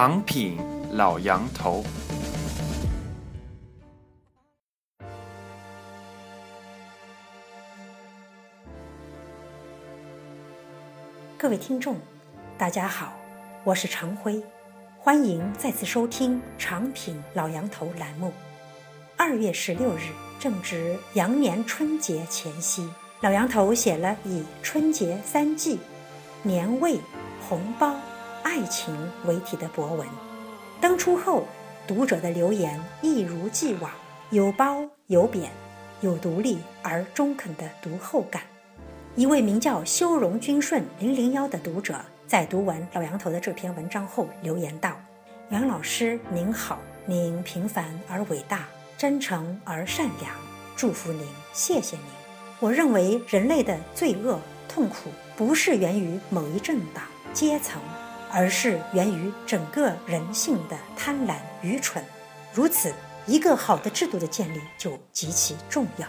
长品老杨头，各位听众，大家好，我是常辉，欢迎再次收听长品老杨头栏目。二月十六日正值羊年春节前夕，老杨头写了以春节三季、年味、红包。爱情为题的博文登出后，读者的留言一如既往，有褒有贬，有独立而中肯的读后感。一位名叫修容君顺零零幺的读者在读完老杨头的这篇文章后留言道：“杨老师您好，您平凡而伟大，真诚而善良，祝福您，谢谢您。我认为人类的罪恶痛苦不是源于某一政党阶层。”而是源于整个人性的贪婪、愚蠢。如此，一个好的制度的建立就极其重要。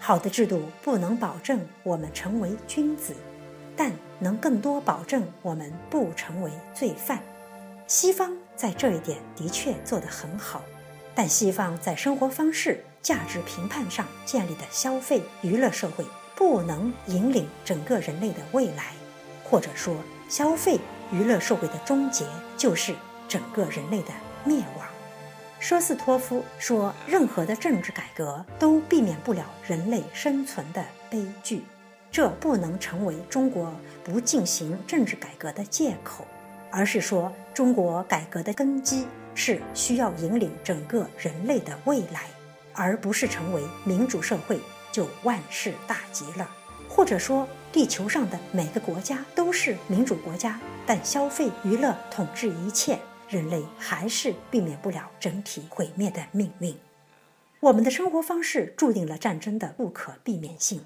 好的制度不能保证我们成为君子，但能更多保证我们不成为罪犯。西方在这一点的确做得很好，但西方在生活方式、价值评判上建立的消费娱乐社会，不能引领整个人类的未来，或者说，消费。娱乐社会的终结就是整个人类的灭亡。舍斯托夫说：“任何的政治改革都避免不了人类生存的悲剧，这不能成为中国不进行政治改革的借口，而是说中国改革的根基是需要引领整个人类的未来，而不是成为民主社会就万事大吉了。”或者说，地球上的每个国家都是民主国家，但消费娱乐统治一切，人类还是避免不了整体毁灭的命运。我们的生活方式注定了战争的不可避免性。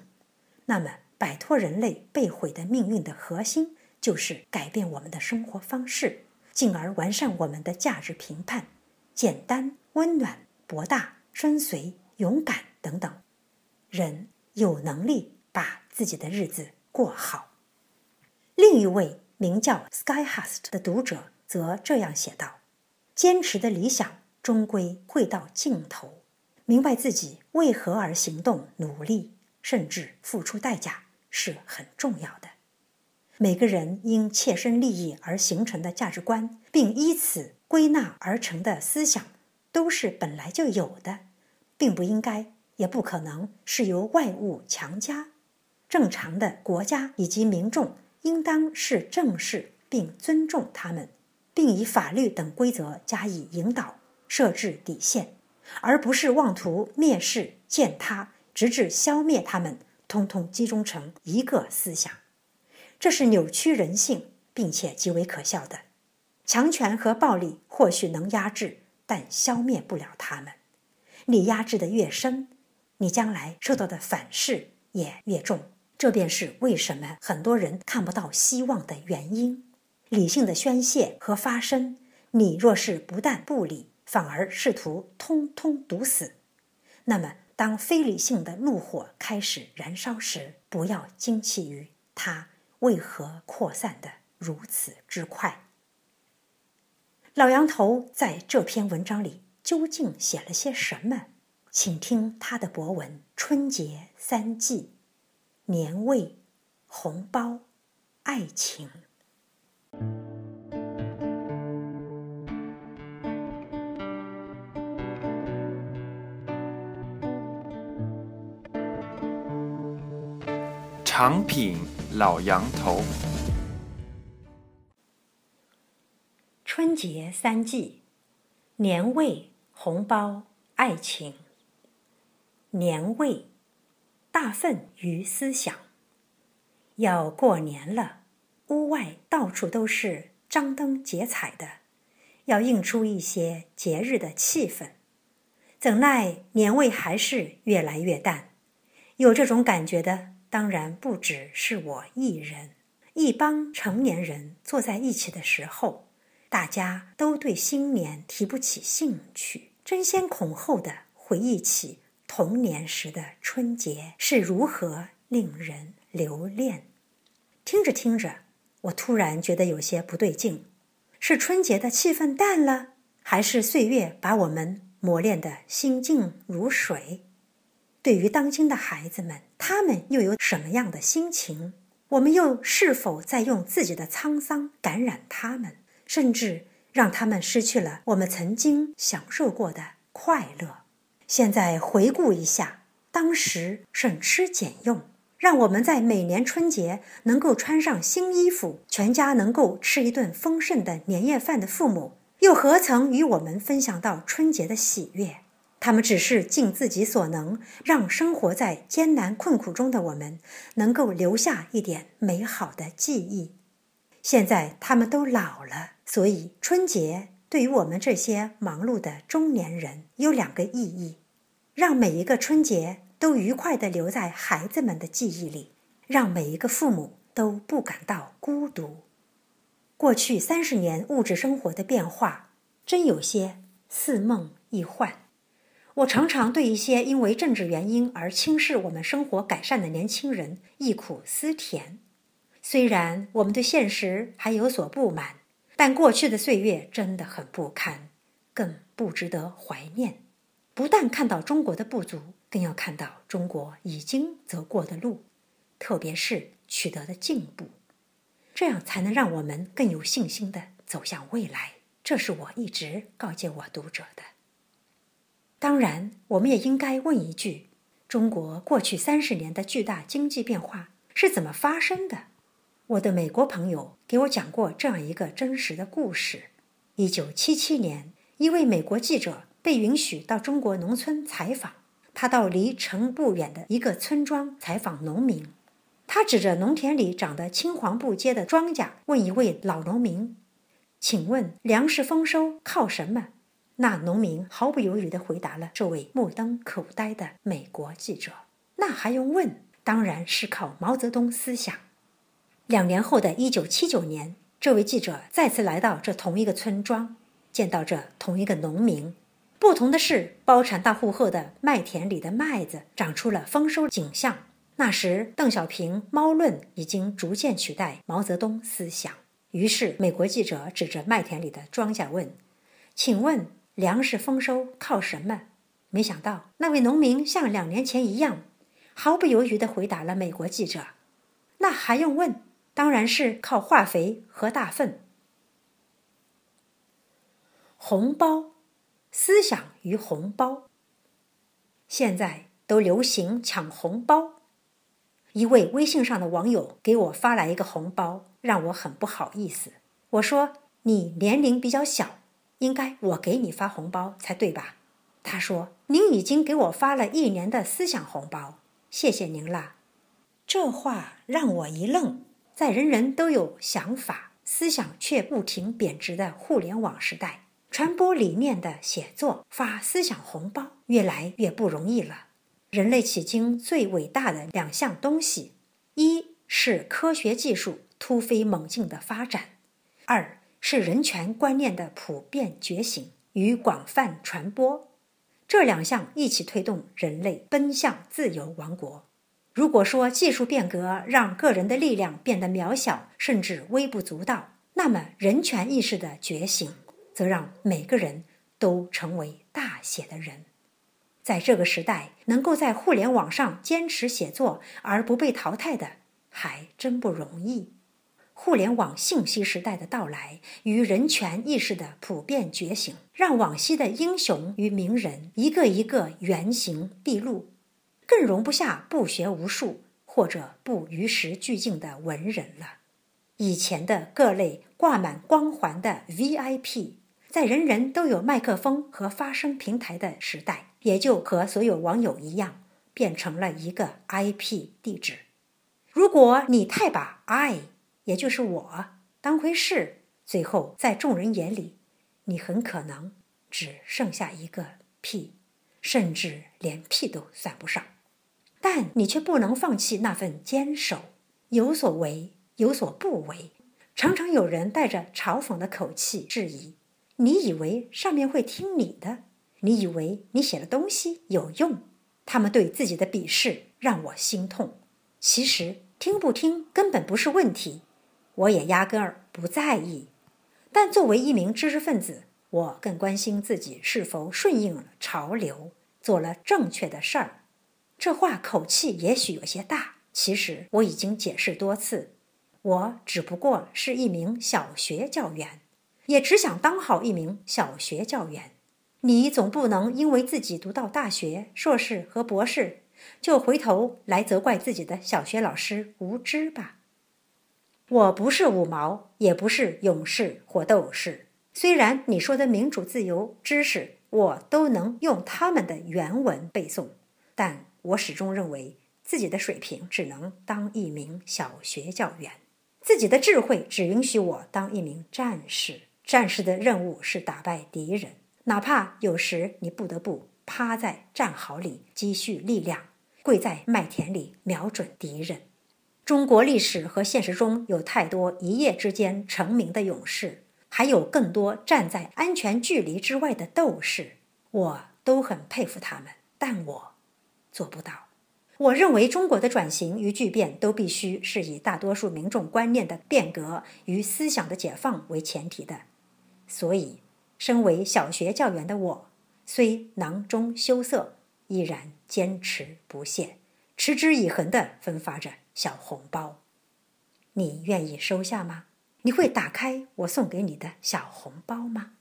那么，摆脱人类被毁的命运的核心，就是改变我们的生活方式，进而完善我们的价值评判：简单、温暖、博大、深邃、勇敢等等。人有能力。把自己的日子过好。另一位名叫 Skyhust 的读者则这样写道：“坚持的理想终归会到尽头，明白自己为何而行动、努力，甚至付出代价是很重要的。每个人因切身利益而形成的价值观，并依此归纳而成的思想，都是本来就有的，并不应该，也不可能是由外物强加。”正常的国家以及民众应当是正视并尊重他们，并以法律等规则加以引导、设置底线，而不是妄图蔑视、践踏，直至消灭他们，通通集中成一个思想。这是扭曲人性，并且极为可笑的。强权和暴力或许能压制，但消灭不了他们。你压制的越深，你将来受到的反噬也越重。这便是为什么很多人看不到希望的原因。理性的宣泄和发声，你若是不但不理，反而试图通通堵死，那么当非理性的怒火开始燃烧时，不要惊奇于它为何扩散的如此之快。老杨头在这篇文章里究竟写了些什么？请听他的博文《春节三季》。年味、红包、爱情。长品老杨头。春节三季：年味、红包、爱情。年味。大愤于思想。要过年了，屋外到处都是张灯结彩的，要映出一些节日的气氛。怎奈年味还是越来越淡。有这种感觉的，当然不只是我一人。一帮成年人坐在一起的时候，大家都对新年提不起兴趣，争先恐后的回忆起。童年时的春节是如何令人留恋？听着听着，我突然觉得有些不对劲。是春节的气氛淡了，还是岁月把我们磨练得心静如水？对于当今的孩子们，他们又有什么样的心情？我们又是否在用自己的沧桑感染他们，甚至让他们失去了我们曾经享受过的快乐？现在回顾一下，当时省吃俭用，让我们在每年春节能够穿上新衣服，全家能够吃一顿丰盛的年夜饭的父母，又何曾与我们分享到春节的喜悦？他们只是尽自己所能，让生活在艰难困苦中的我们能够留下一点美好的记忆。现在他们都老了，所以春节对于我们这些忙碌的中年人有两个意义：让每一个春节都愉快地留在孩子们的记忆里，让每一个父母都不感到孤独。过去三十年物质生活的变化，真有些似梦亦幻。我常常对一些因为政治原因而轻视我们生活改善的年轻人忆苦思甜。虽然我们对现实还有所不满，但过去的岁月真的很不堪，更不值得怀念。不但看到中国的不足，更要看到中国已经走过的路，特别是取得的进步，这样才能让我们更有信心地走向未来。这是我一直告诫我读者的。当然，我们也应该问一句：中国过去三十年的巨大经济变化是怎么发生的？我的美国朋友给我讲过这样一个真实的故事：一九七七年，一位美国记者被允许到中国农村采访。他到离城不远的一个村庄采访农民，他指着农田里长得青黄不接的庄稼，问一位老农民：“请问粮食丰收靠什么？”那农民毫不犹豫地回答了这位目瞪口呆的美国记者：“那还用问？当然是靠毛泽东思想。”两年后的一九七九年，这位记者再次来到这同一个村庄，见到这同一个农民。不同的是，包产大户后的麦田里的麦子长出了丰收景象。那时，邓小平“猫论”已经逐渐取代毛泽东思想。于是，美国记者指着麦田里的庄稼问：“请问？”粮食丰收靠什么？没想到那位农民像两年前一样，毫不犹豫地回答了美国记者：“那还用问？当然是靠化肥和大粪。”红包，思想与红包。现在都流行抢红包。一位微信上的网友给我发来一个红包，让我很不好意思。我说：“你年龄比较小。”应该我给你发红包才对吧？他说：“您已经给我发了一年的思想红包，谢谢您啦。”这话让我一愣。在人人都有想法、思想却不停贬值的互联网时代，传播理念的写作、发思想红包越来越不容易了。人类迄今最伟大的两项东西，一是科学技术突飞猛进的发展，二。是人权观念的普遍觉醒与广泛传播，这两项一起推动人类奔向自由王国。如果说技术变革让个人的力量变得渺小，甚至微不足道，那么人权意识的觉醒则让每个人都成为大写的人。在这个时代，能够在互联网上坚持写作而不被淘汰的，还真不容易。互联网信息时代的到来与人权意识的普遍觉醒，让往昔的英雄与名人一个一个原形毕露，更容不下不学无术或者不与时俱进的文人了。以前的各类挂满光环的 VIP，在人人都有麦克风和发声平台的时代，也就和所有网友一样，变成了一个 IP 地址。如果你太把 I 也就是我当回事，最后在众人眼里，你很可能只剩下一个屁，甚至连屁都算不上。但你却不能放弃那份坚守，有所为，有所不为。常常有人带着嘲讽的口气质疑：“你以为上面会听你的？你以为你写的东西有用？”他们对自己的鄙视让我心痛。其实听不听根本不是问题。我也压根儿不在意，但作为一名知识分子，我更关心自己是否顺应了潮流，做了正确的事儿。这话口气也许有些大，其实我已经解释多次，我只不过是一名小学教员，也只想当好一名小学教员。你总不能因为自己读到大学、硕士和博士，就回头来责怪自己的小学老师无知吧？我不是五毛，也不是勇士或斗士。虽然你说的民主、自由、知识，我都能用他们的原文背诵，但我始终认为自己的水平只能当一名小学教员，自己的智慧只允许我当一名战士。战士的任务是打败敌人，哪怕有时你不得不趴在战壕里积蓄力量，跪在麦田里瞄准敌人。中国历史和现实中有太多一夜之间成名的勇士，还有更多站在安全距离之外的斗士，我都很佩服他们，但我做不到。我认为中国的转型与巨变都必须是以大多数民众观念的变革与思想的解放为前提的。所以，身为小学教员的我，虽囊中羞涩，依然坚持不懈，持之以恒地分发着。小红包，你愿意收下吗？你会打开我送给你的小红包吗？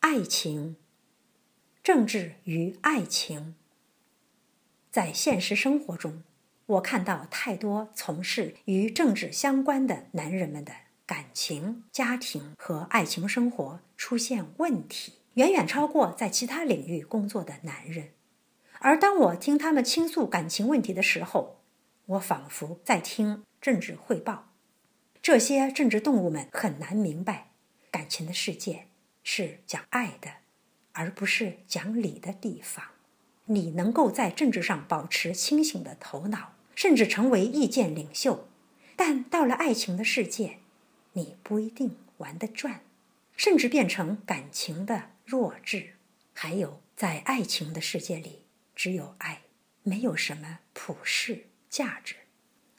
爱情，政治与爱情，在现实生活中，我看到太多从事与政治相关的男人们的感情、家庭和爱情生活出现问题，远远超过在其他领域工作的男人。而当我听他们倾诉感情问题的时候，我仿佛在听政治汇报。这些政治动物们很难明白，感情的世界是讲爱的，而不是讲理的地方。你能够在政治上保持清醒的头脑，甚至成为意见领袖，但到了爱情的世界，你不一定玩得转，甚至变成感情的弱智。还有，在爱情的世界里。只有爱，没有什么普世价值。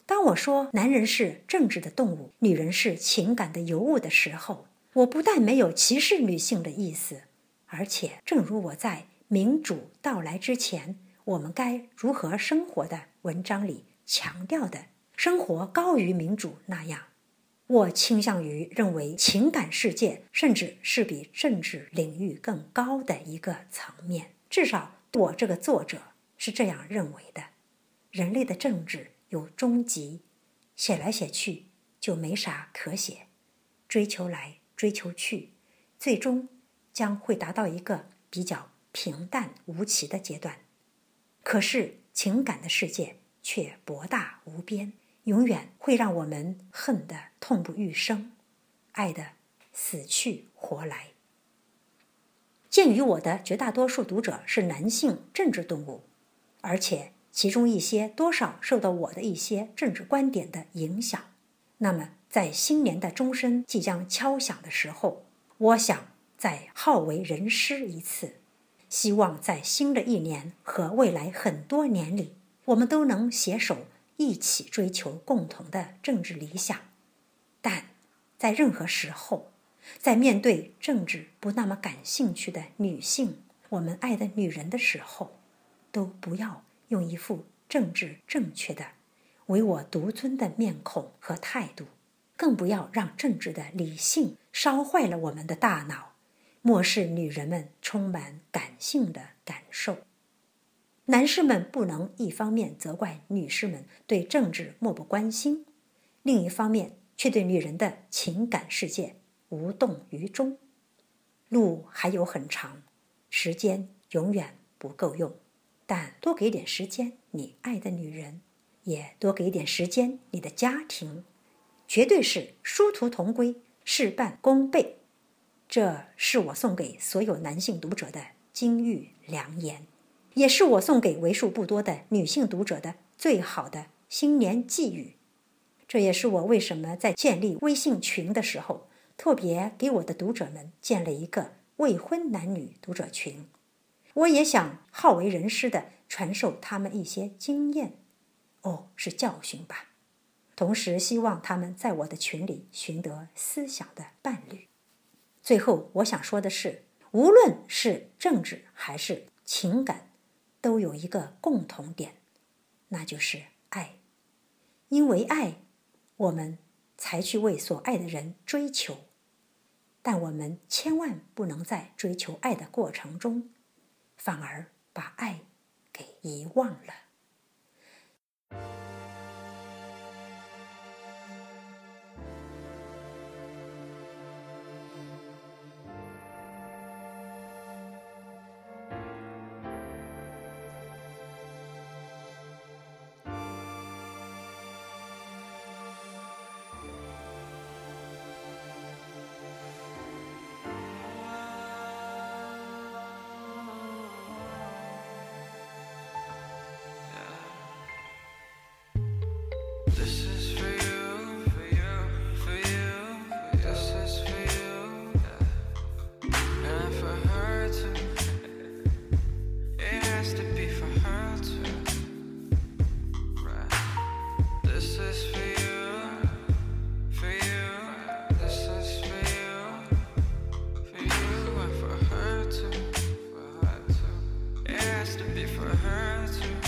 当我说男人是政治的动物，女人是情感的尤物的时候，我不但没有歧视女性的意思，而且正如我在民主到来之前，我们该如何生活的文章里强调的“生活高于民主”那样，我倾向于认为情感世界甚至是比政治领域更高的一个层面，至少。我这个作者是这样认为的：人类的政治有终极，写来写去就没啥可写，追求来追求去，最终将会达到一个比较平淡无奇的阶段。可是情感的世界却博大无边，永远会让我们恨得痛不欲生，爱得死去活来。鉴于我的绝大多数读者是男性政治动物，而且其中一些多少受到我的一些政治观点的影响，那么在新年的钟声即将敲响的时候，我想再好为人师一次，希望在新的一年和未来很多年里，我们都能携手一起追求共同的政治理想。但在任何时候。在面对政治不那么感兴趣的女性，我们爱的女人的时候，都不要用一副政治正确的、唯我独尊的面孔和态度，更不要让政治的理性烧坏了我们的大脑，漠视女人们充满感性的感受。男士们不能一方面责怪女士们对政治漠不关心，另一方面却对女人的情感世界。无动于衷，路还有很长，时间永远不够用，但多给点时间你爱的女人，也多给点时间你的家庭，绝对是殊途同归，事半功倍。这是我送给所有男性读者的金玉良言，也是我送给为数不多的女性读者的最好的新年寄语。这也是我为什么在建立微信群的时候。特别给我的读者们建了一个未婚男女读者群，我也想好为人师的传授他们一些经验，哦，是教训吧。同时希望他们在我的群里寻得思想的伴侣。最后，我想说的是，无论是政治还是情感，都有一个共同点，那就是爱。因为爱，我们才去为所爱的人追求。但我们千万不能在追求爱的过程中，反而把爱给遗忘了。has to be for her too.